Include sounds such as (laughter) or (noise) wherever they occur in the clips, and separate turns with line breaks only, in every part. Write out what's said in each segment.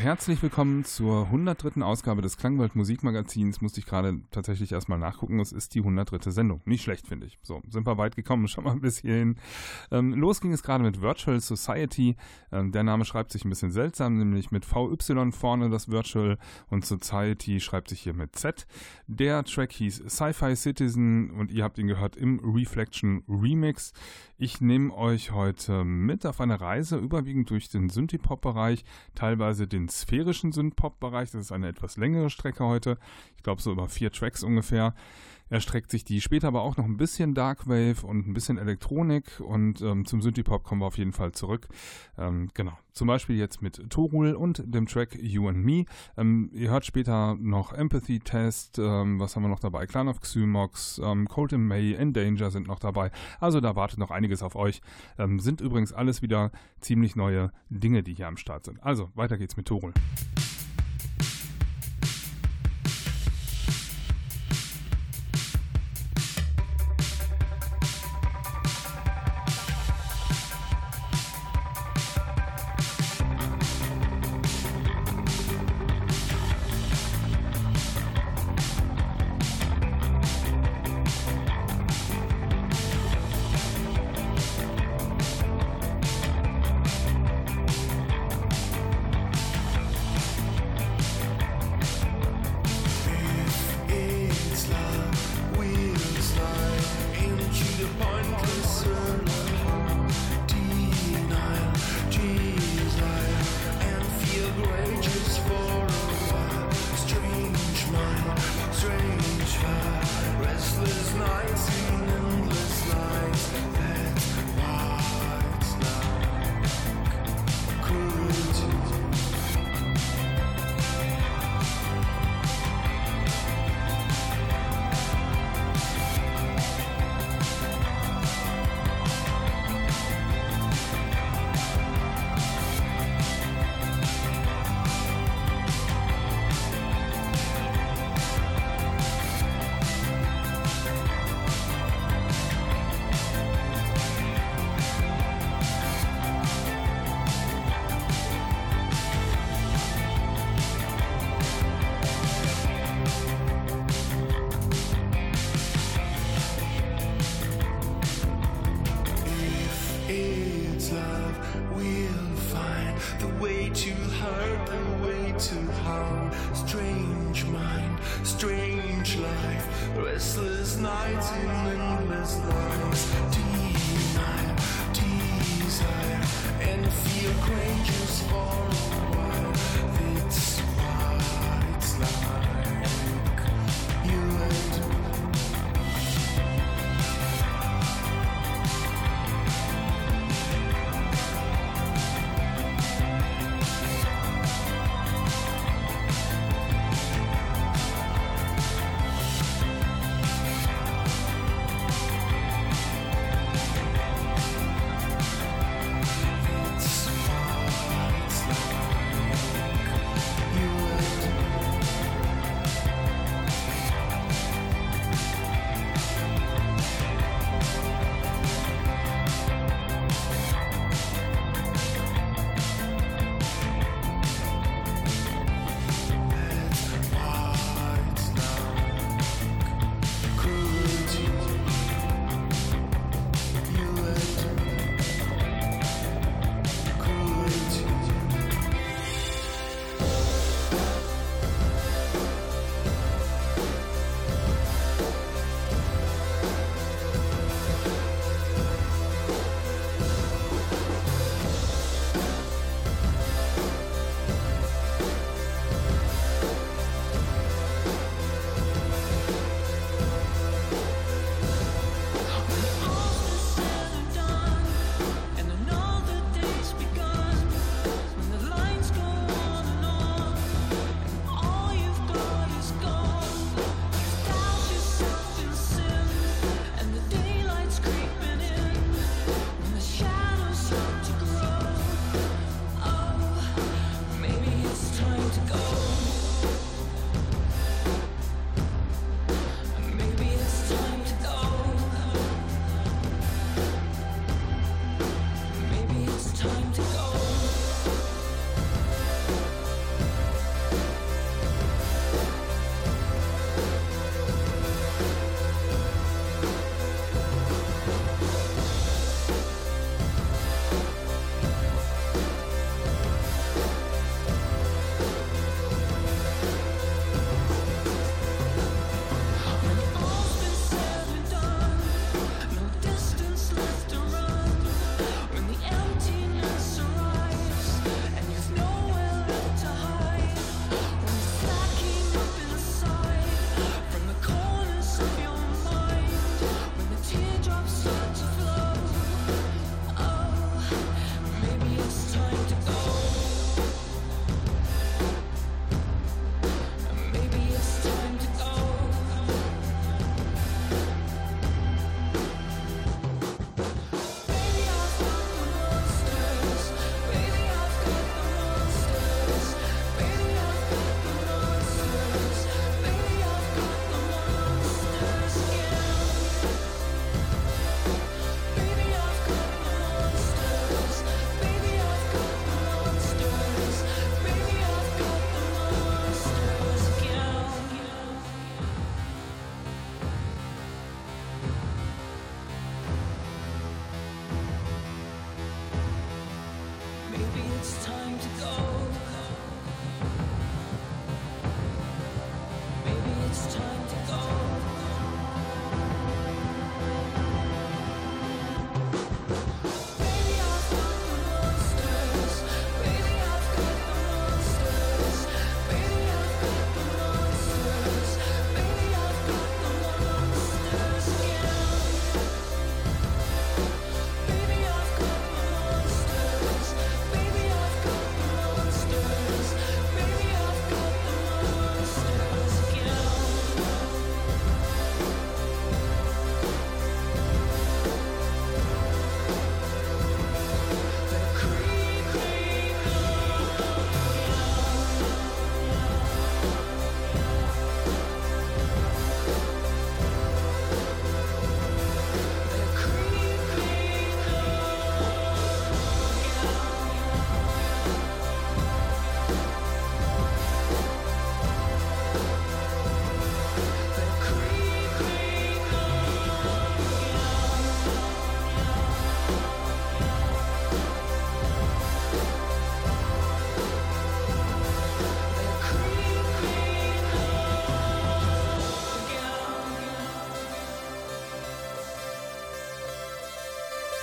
Herzlich willkommen zur 103. Ausgabe des Klangwald Musikmagazins. Musste ich gerade tatsächlich erstmal nachgucken. Es ist die 103. Sendung. Nicht schlecht, finde ich. So, sind wir weit gekommen, (laughs) schon mal ein bisschen hin. Ähm, los ging es gerade mit Virtual Society. Ähm, der Name schreibt sich ein bisschen seltsam, nämlich mit VY vorne das Virtual und Society schreibt sich hier mit Z. Der Track hieß Sci-Fi Citizen und ihr habt ihn gehört im Reflection Remix. Ich nehme euch heute mit auf eine Reise, überwiegend durch den Synthie-Pop-Bereich teilweise den sphärischen Synth-Pop-Bereich. Das ist eine etwas längere Strecke heute. Ich glaube so über vier Tracks ungefähr. Erstreckt sich die später aber auch noch ein bisschen Darkwave und ein bisschen Elektronik und ähm, zum Synthie-Pop kommen wir auf jeden Fall zurück. Ähm, genau. Zum Beispiel jetzt mit Torul und dem Track You and Me. Ähm, ihr hört später noch Empathy Test. Ähm, was haben wir noch dabei? Clan of Xymox, ähm, Cold in May, Endanger sind noch dabei. Also da wartet noch einiges auf euch. Ähm, sind übrigens alles wieder ziemlich neue Dinge, die hier am Start sind. Also weiter geht's mit Torul.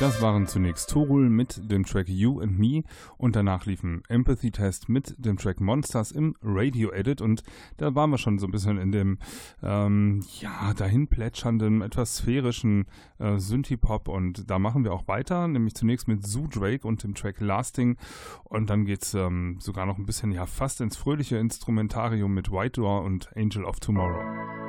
Das waren zunächst Torul mit dem Track You and Me und danach liefen Empathy Test mit dem Track Monsters im Radio Edit und da waren wir schon so ein bisschen in dem ähm, ja dahin plätschernden, etwas sphärischen äh, Synthie-Pop und da machen wir auch weiter, nämlich zunächst mit Zoo Drake und dem Track Lasting und dann geht's ähm, sogar noch ein bisschen ja fast ins fröhliche Instrumentarium mit White Door und Angel of Tomorrow.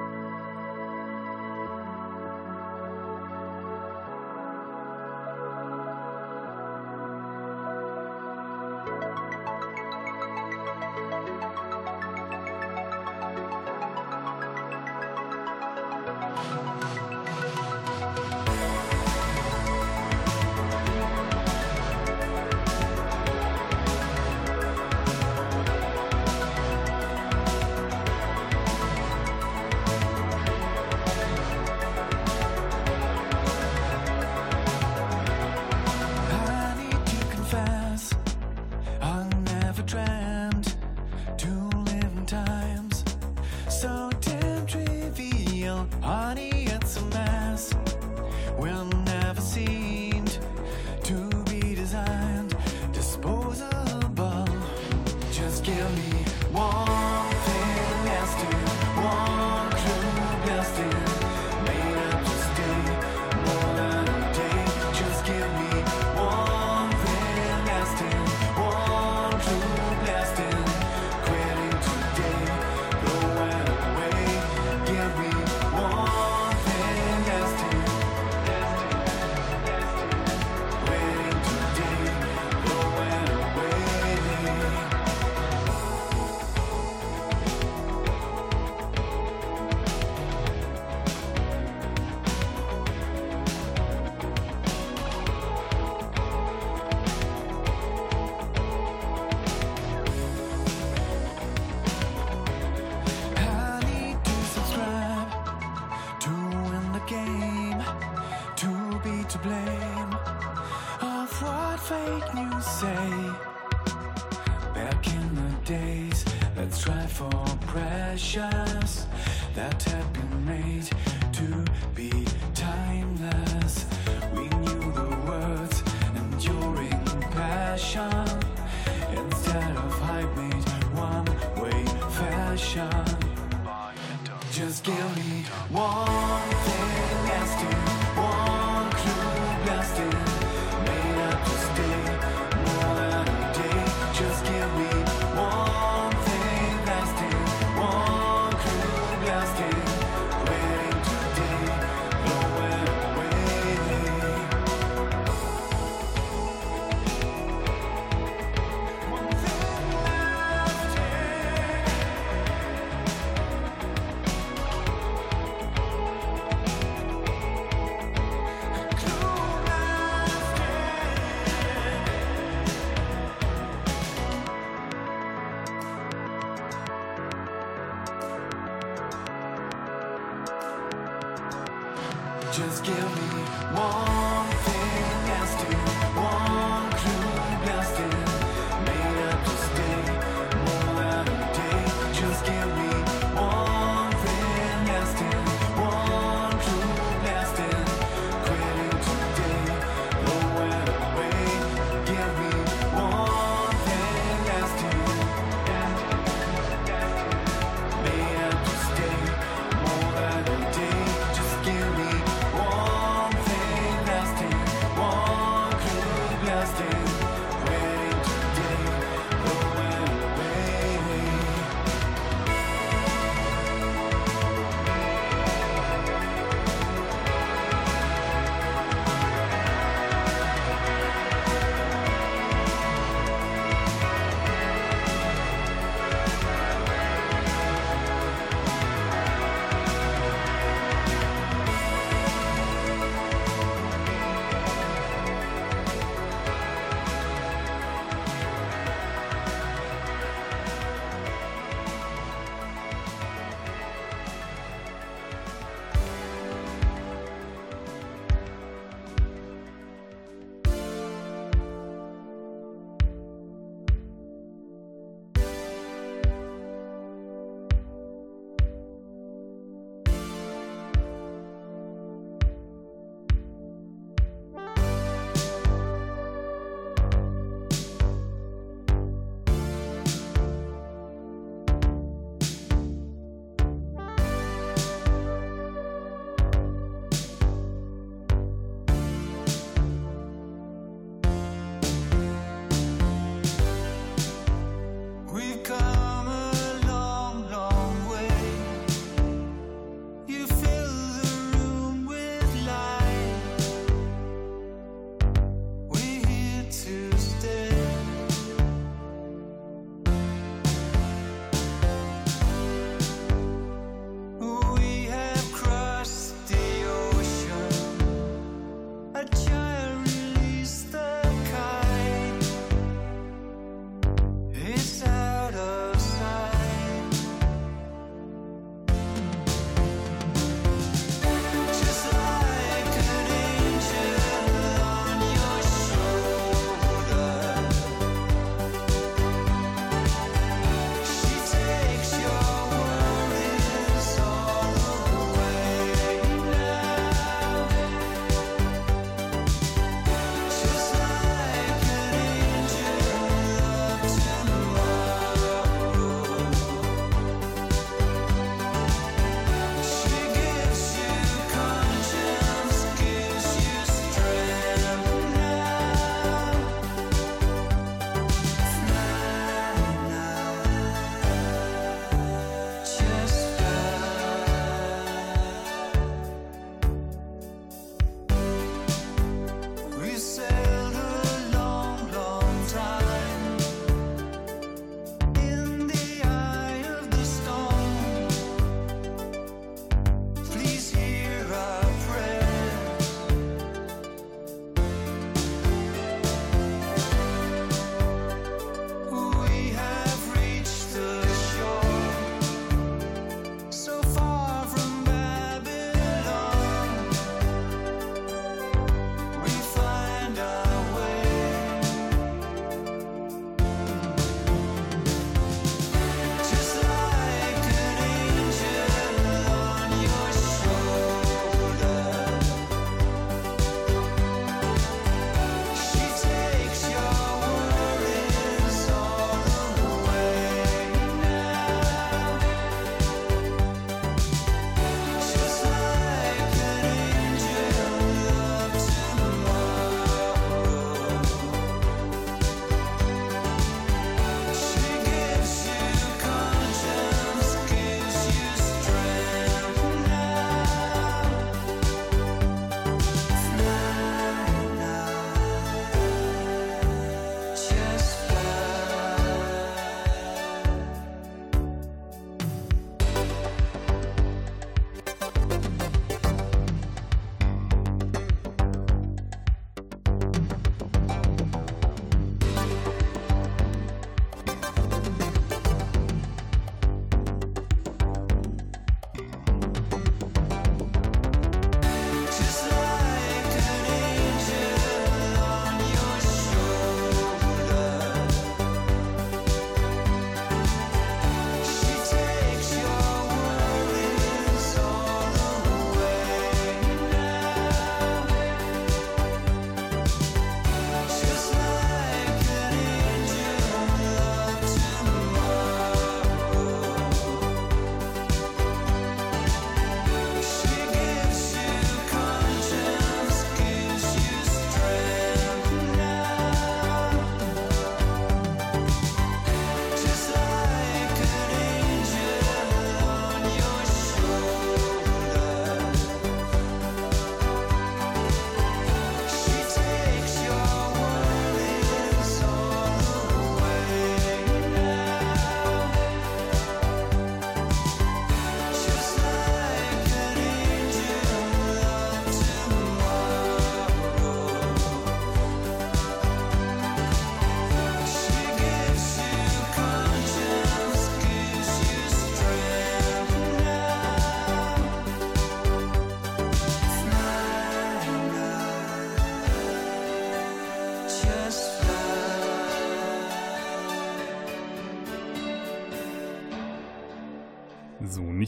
just give me one thing.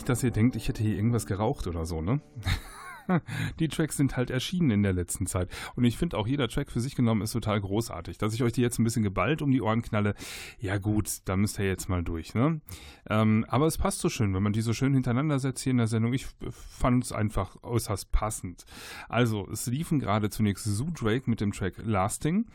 Nicht, dass ihr denkt, ich hätte hier irgendwas geraucht oder so, ne? Die Tracks sind halt erschienen in der letzten Zeit. Und ich finde auch jeder Track für sich genommen ist total großartig. Dass ich euch die jetzt ein bisschen geballt um die Ohren knalle, ja gut, da müsst ihr jetzt mal durch, ne? Ähm, aber es passt so schön, wenn man die so schön hintereinander setzt hier in der Sendung. Ich fand es einfach äußerst passend. Also, es liefen gerade zunächst Zoo Drake mit dem Track Lasting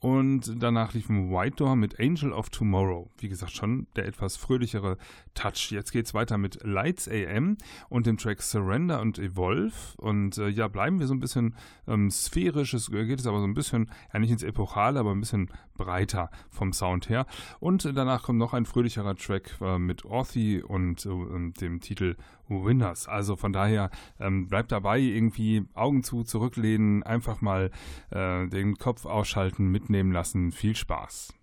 und danach liefen White Door mit Angel of Tomorrow. Wie gesagt, schon der etwas fröhlichere Touch. Jetzt geht's weiter mit Lights AM und dem Track Surrender und Evolve. Und äh, ja, bleiben wir so ein bisschen ähm, sphärisch. Es geht es aber so ein bisschen, ja nicht ins Epochale, aber ein bisschen breiter vom Sound her. Und äh, danach kommt noch ein fröhlicherer Track äh, mit Orthy und äh, dem Titel Winners. Also von daher ähm, bleibt dabei, irgendwie Augen zu, zurücklehnen, einfach mal äh, den Kopf ausschalten, mitnehmen lassen. Viel Spaß.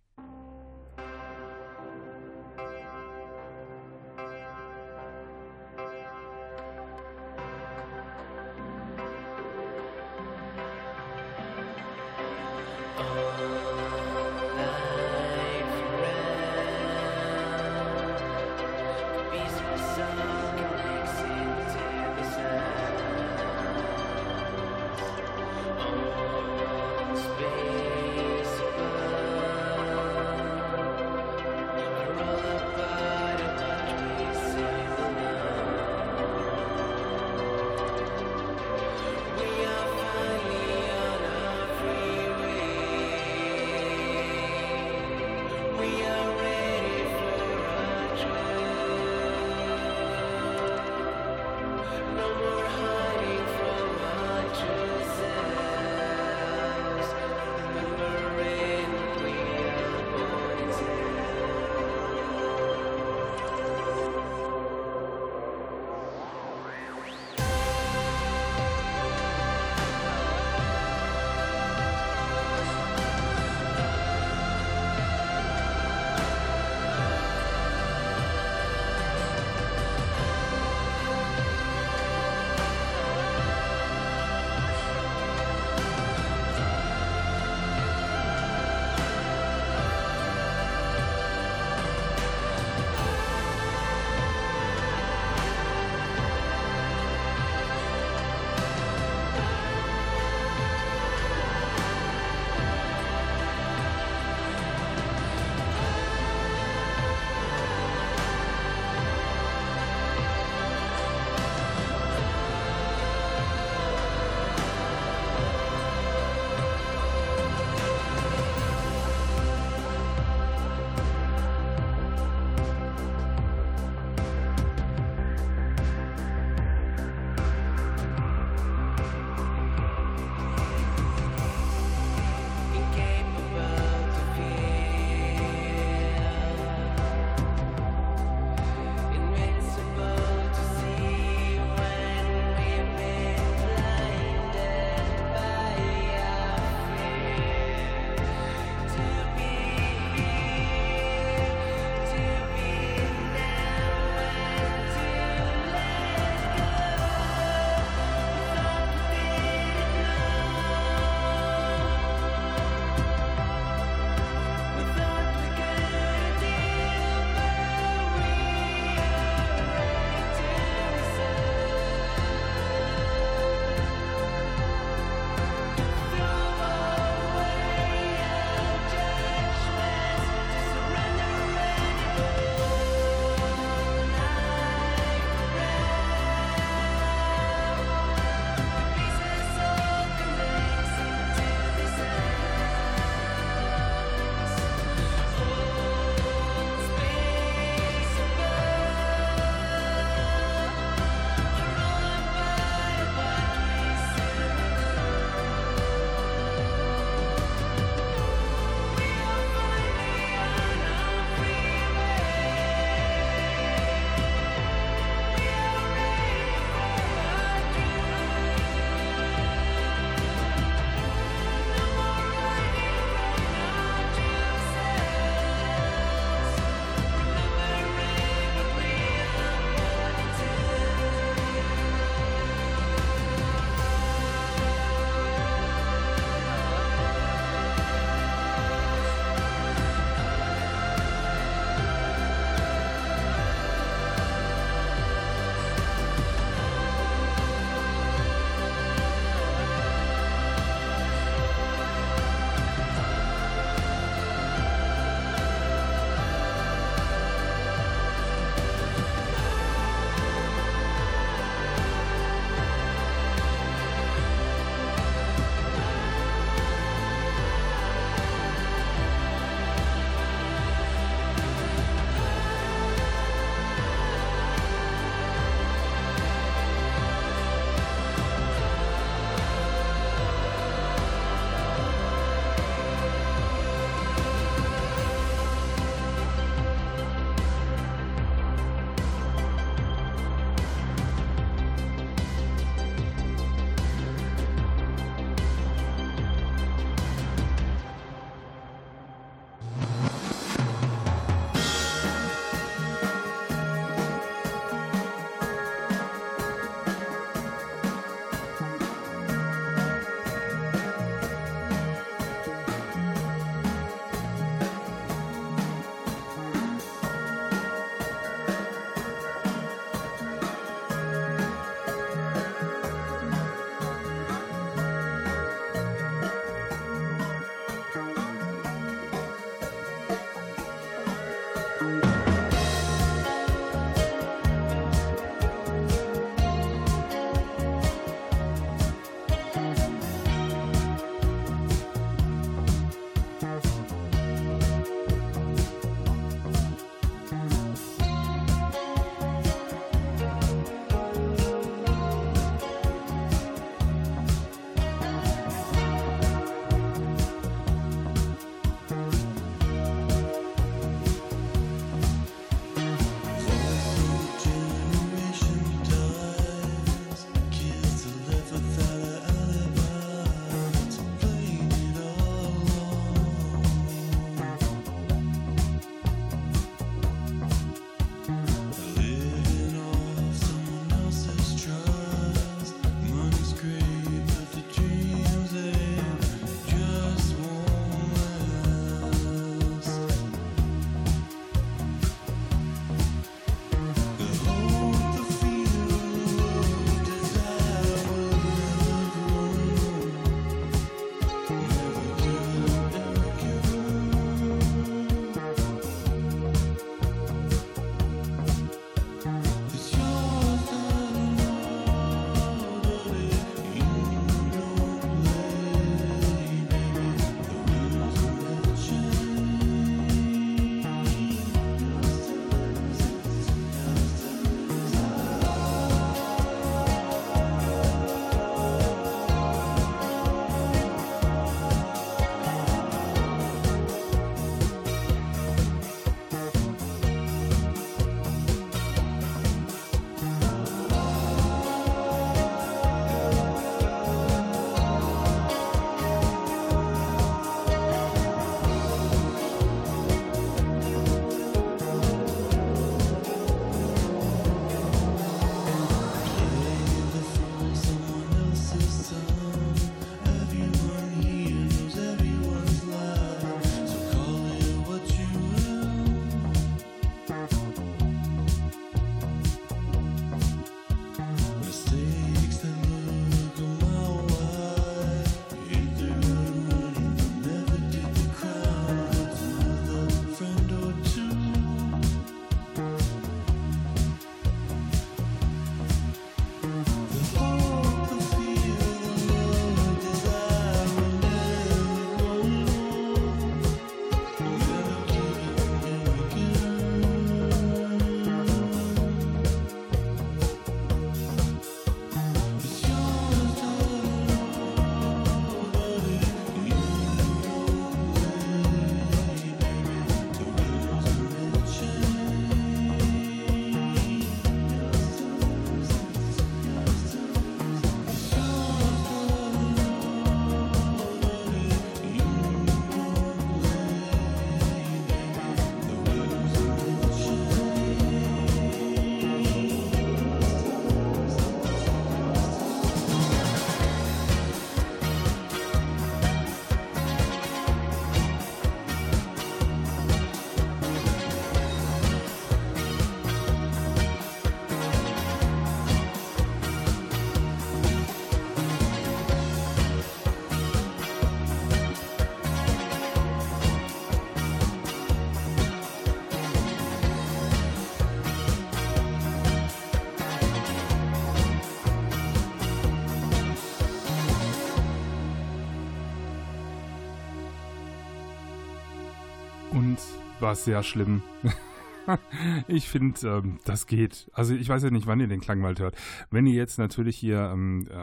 War sehr schlimm. (laughs) ich finde, ähm, das geht. Also ich weiß ja nicht, wann ihr den Klangwald hört. Wenn ihr jetzt natürlich hier, ähm, äh,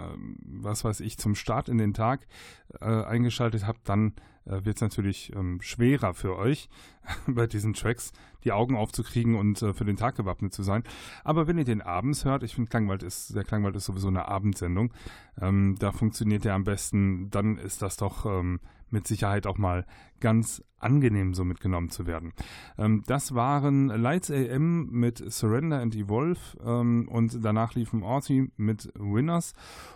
was weiß ich, zum Start in den Tag äh, eingeschaltet habt, dann äh, wird es natürlich ähm, schwerer für euch (laughs) bei diesen Tracks die Augen aufzukriegen und äh, für den Tag gewappnet zu sein. Aber wenn ihr den abends hört, ich finde Klangwald ist, der Klangwald ist sowieso eine Abendsendung, ähm, da funktioniert der am besten, dann ist das doch ähm, mit Sicherheit auch mal ganz angenehm so mitgenommen zu werden. Ähm, das waren Lights AM mit Surrender and Evolve ähm, und danach liefen Orty mit Winners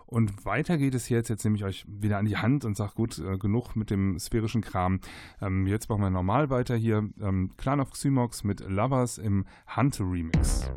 und weiter geht es jetzt. Jetzt nehme ich euch wieder an die Hand und sage gut, äh, genug mit dem sphärischen Kram. Ähm, jetzt machen wir normal weiter hier. Ähm, Clan of Xymox mit Lovers im Hunter Remix.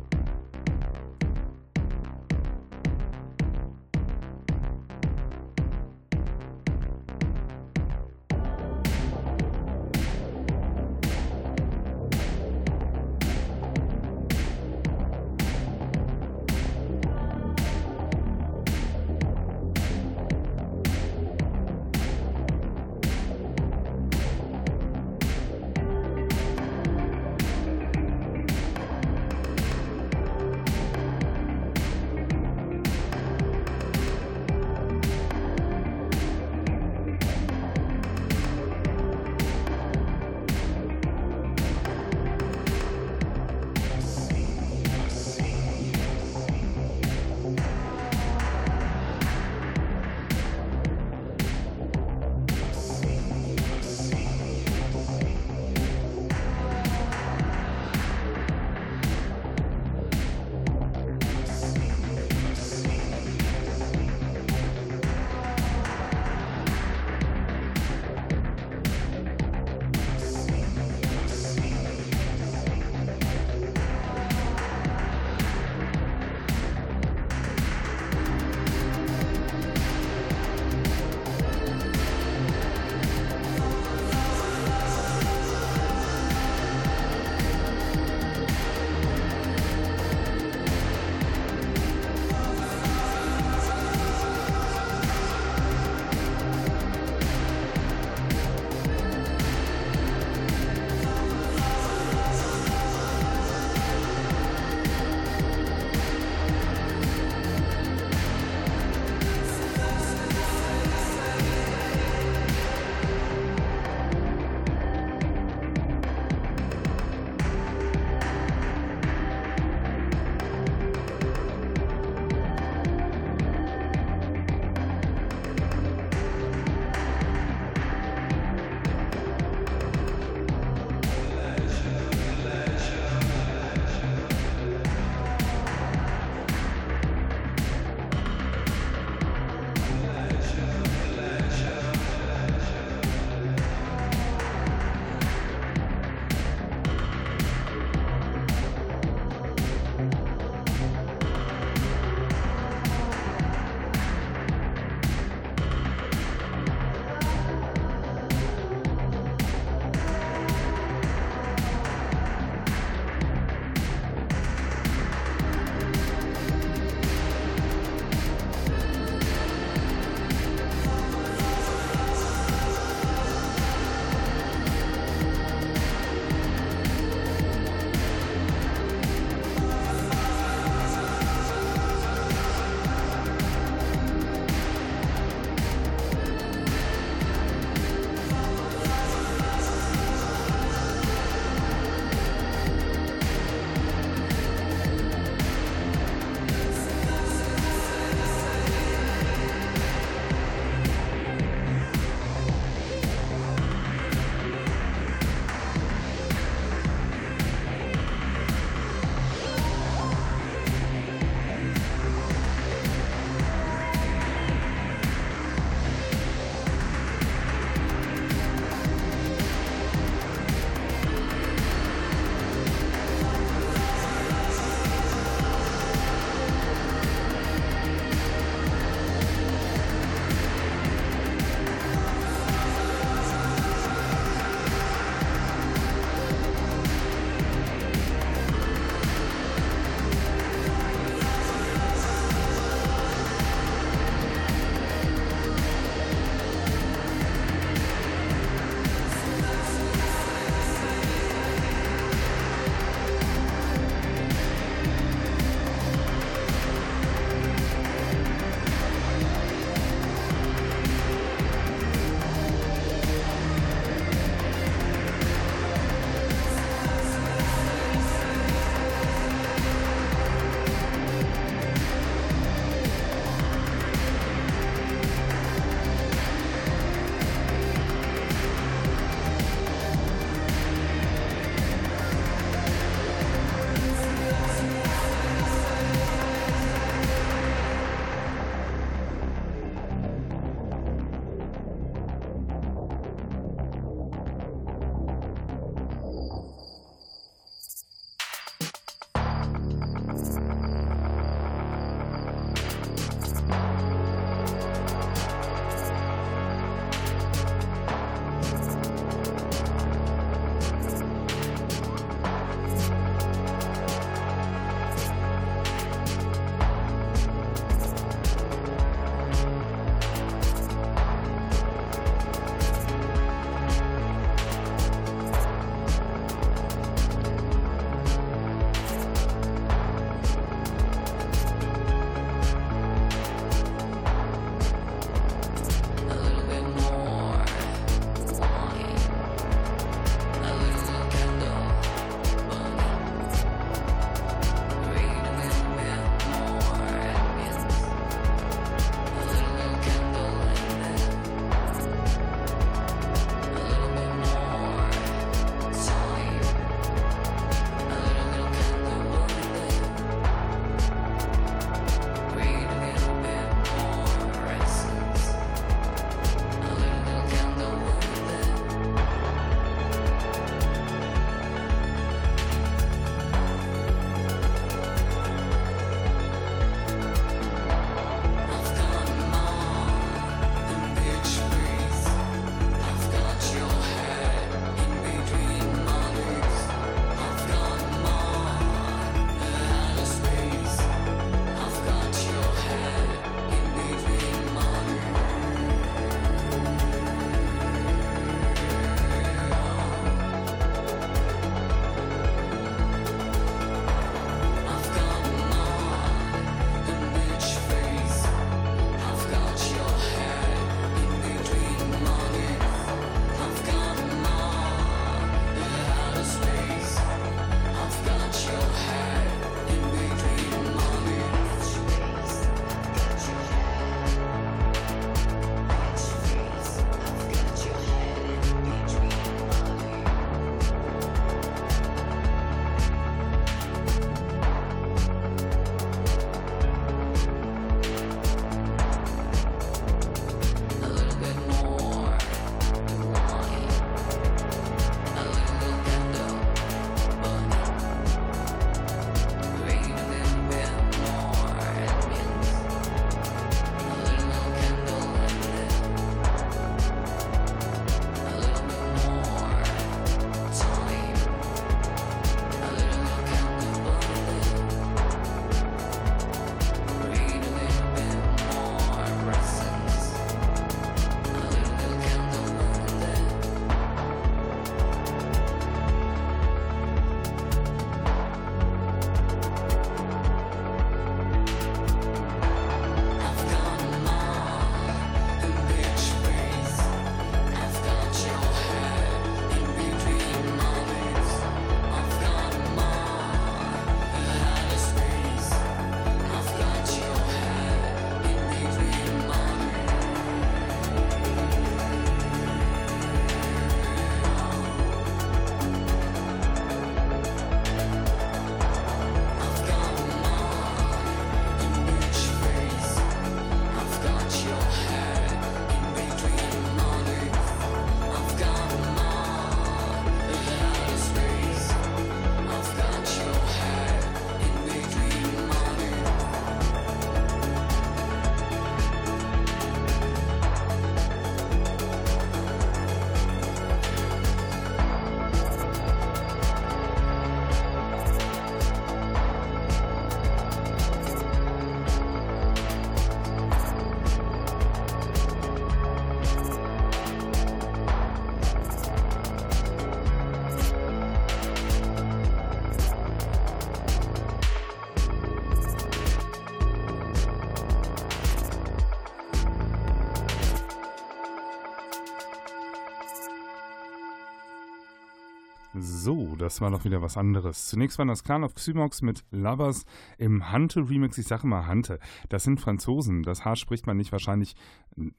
So, das war doch wieder was anderes. Zunächst waren das Clan of Xymox mit Lovers im Hante-Remix. Ich sage mal Hante. Das sind Franzosen. Das H spricht man nicht. Wahrscheinlich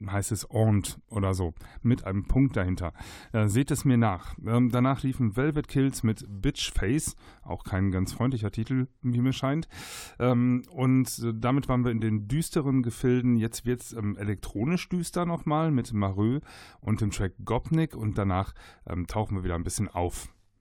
heißt es Ont oder so. Mit einem Punkt dahinter. Äh, seht es mir nach. Ähm, danach liefen Velvet Kills mit Bitch Face. Auch kein ganz freundlicher Titel, wie mir scheint. Ähm, und äh, damit waren wir in den düsteren Gefilden. Jetzt wird es ähm, elektronisch düster nochmal mit Mareux und dem Track Gopnik. Und danach ähm, tauchen wir wieder ein bisschen auf.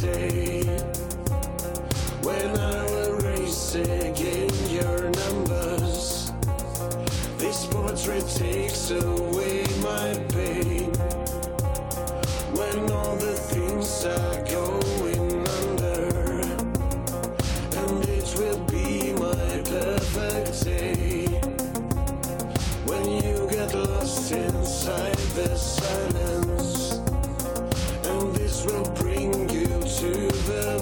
day. When I will race again your numbers. This portrait takes away my pain. When all the things are going under. And it will be my perfect day. When you get lost inside the silence.
river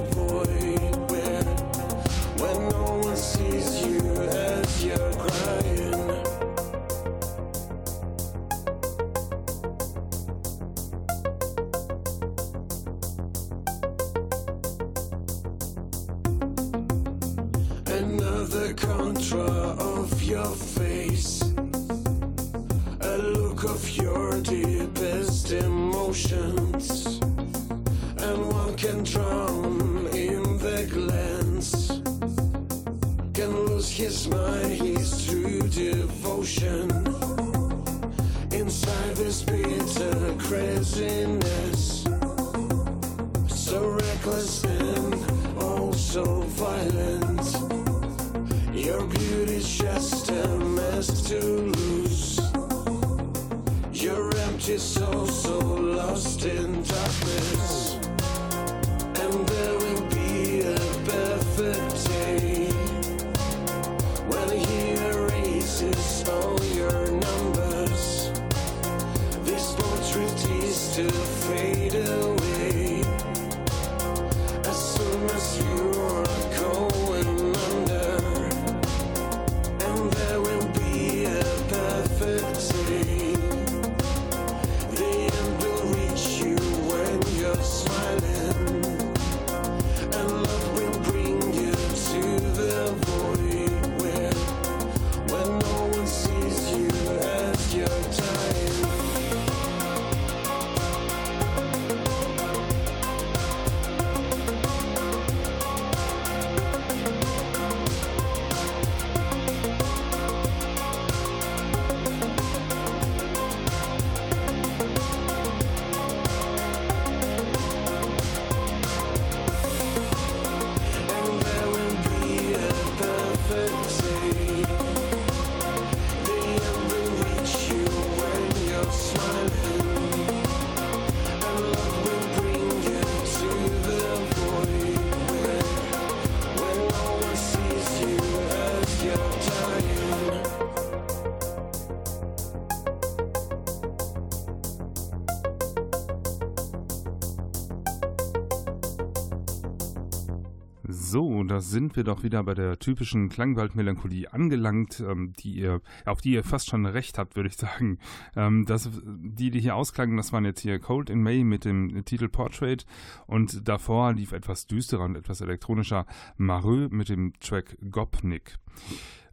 da sind wir doch wieder bei der typischen Klangwaldmelancholie angelangt, ähm, die ihr, auf die ihr fast schon recht habt, würde ich sagen. Ähm, das, die, die hier ausklangen, das waren jetzt hier Cold in May mit dem Titel Portrait und davor lief etwas düsterer und etwas elektronischer Mareux mit dem Track Gopnik.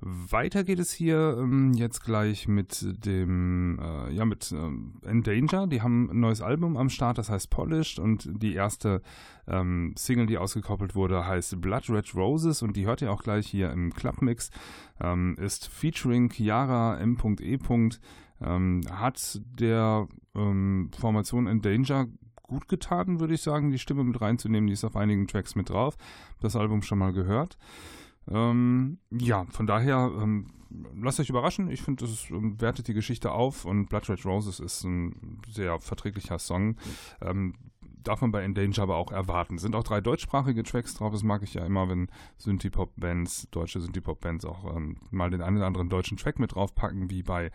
Weiter geht es hier ähm, jetzt gleich mit dem, äh, ja, mit ähm, Endanger. Die haben ein neues Album am Start, das heißt Polished und die erste ähm, Single, die ausgekoppelt wurde, heißt Blood Red Roses und die hört ihr auch gleich hier im Clubmix. Ähm, ist featuring Chiara M.E. Ähm, hat der ähm, Formation Endanger gut getan, würde ich sagen, die Stimme mit reinzunehmen. Die ist auf einigen Tracks mit drauf. Das Album schon mal gehört. Ähm, ja, von daher ähm, lasst euch überraschen. Ich finde, es ähm, wertet die Geschichte auf und Blood Red Roses ist ein sehr verträglicher Song. Ähm, darf man bei Endanger aber auch erwarten. Sind auch drei deutschsprachige Tracks drauf. Das mag ich ja immer, wenn Synthie-Pop-Bands, deutsche Synthie-Pop-Bands auch ähm, mal den einen oder anderen deutschen Track mit draufpacken, wie bei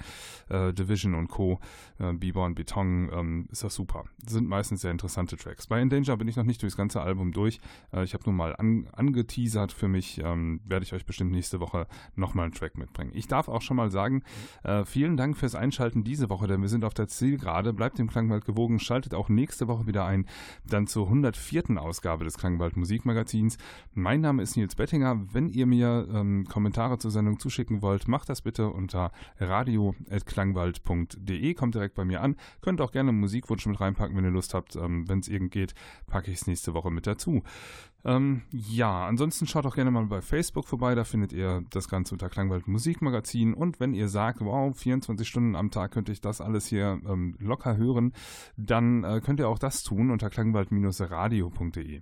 äh, Division und Co., äh, Bieber und Beton. Ähm, ist das super. Sind meistens sehr interessante Tracks. Bei Endanger bin ich noch nicht durchs ganze Album durch. Äh, ich habe nur mal an, angeteasert für mich. Ähm, Werde ich euch bestimmt nächste Woche nochmal einen Track mitbringen. Ich darf auch schon mal sagen, äh, vielen Dank fürs Einschalten diese Woche, denn wir sind auf der Zielgerade. Bleibt dem Klangwald gewogen. Schaltet auch nächste Woche wieder ein, dann zur 104. Ausgabe des Klangwald Musikmagazins. Mein Name ist Nils Bettinger. Wenn ihr mir ähm, Kommentare zur Sendung zuschicken wollt, macht das bitte unter radio.klangwald.de. Kommt direkt bei mir an. Könnt auch gerne Musikwunsch mit reinpacken, wenn ihr Lust habt. Ähm, wenn es irgend geht, packe ich es nächste Woche mit dazu. Ähm, ja, ansonsten schaut auch gerne mal bei Facebook vorbei, da findet ihr das Ganze unter Klangwald Musikmagazin. Und wenn ihr sagt, wow, 24 Stunden am Tag könnte ich das alles hier ähm, locker hören, dann äh, könnt ihr auch das tun unter klangwald-radio.de.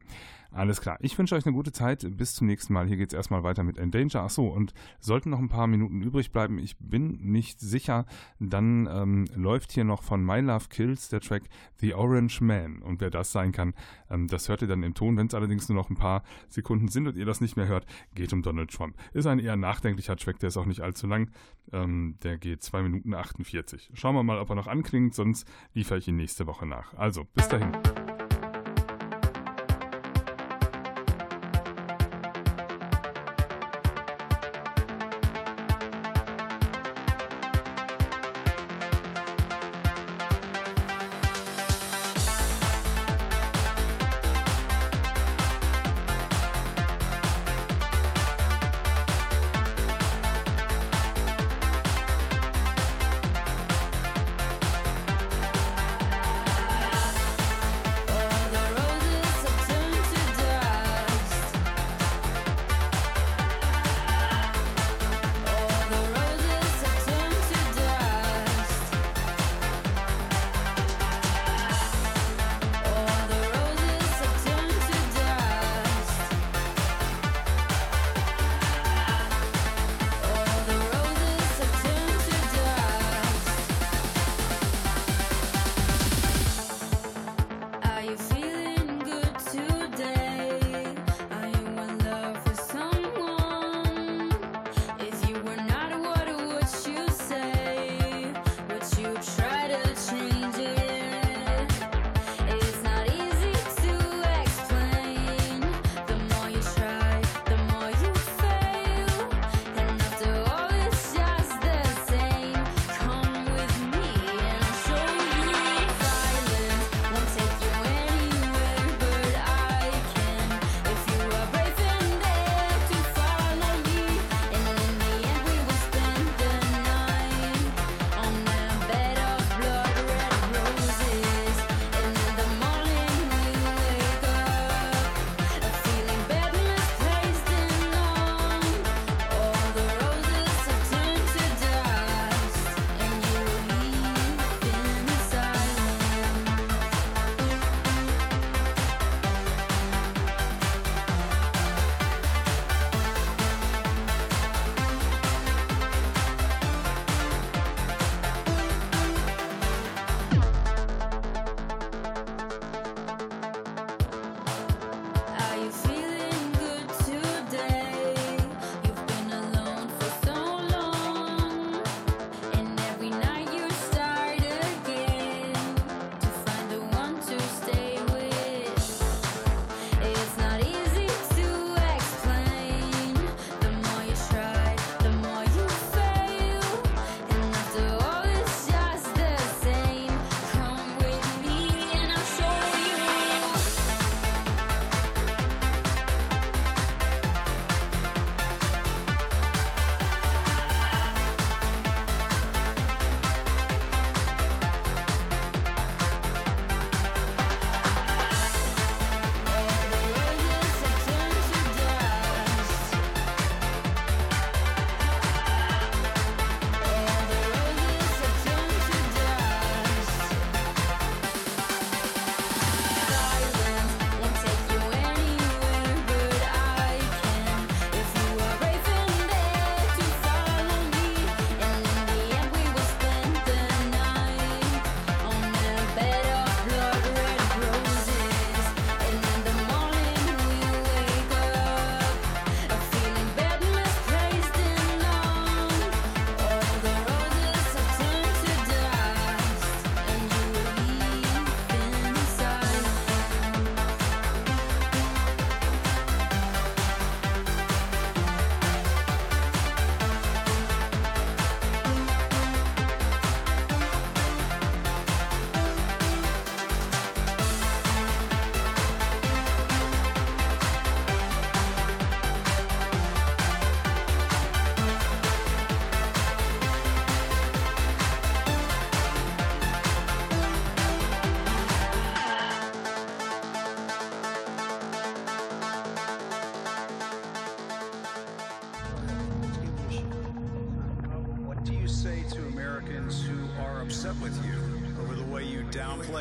Alles klar. Ich wünsche euch eine gute Zeit. Bis zum nächsten Mal. Hier geht es erstmal weiter mit Endanger. Achso, und sollten noch ein paar Minuten übrig bleiben, ich bin nicht sicher, dann ähm, läuft hier noch von My Love Kills der Track The Orange Man. Und wer das sein kann, ähm, das hört ihr dann im Ton. Wenn es allerdings nur noch ein paar Sekunden sind und ihr das nicht mehr hört, geht um Donald Trump. Ist ein eher nachdenklicher Track, der ist auch nicht allzu lang. Ähm, der geht 2 Minuten 48. Schauen wir mal, ob er noch anklingt, sonst liefere ich ihn nächste Woche nach. Also, bis dahin.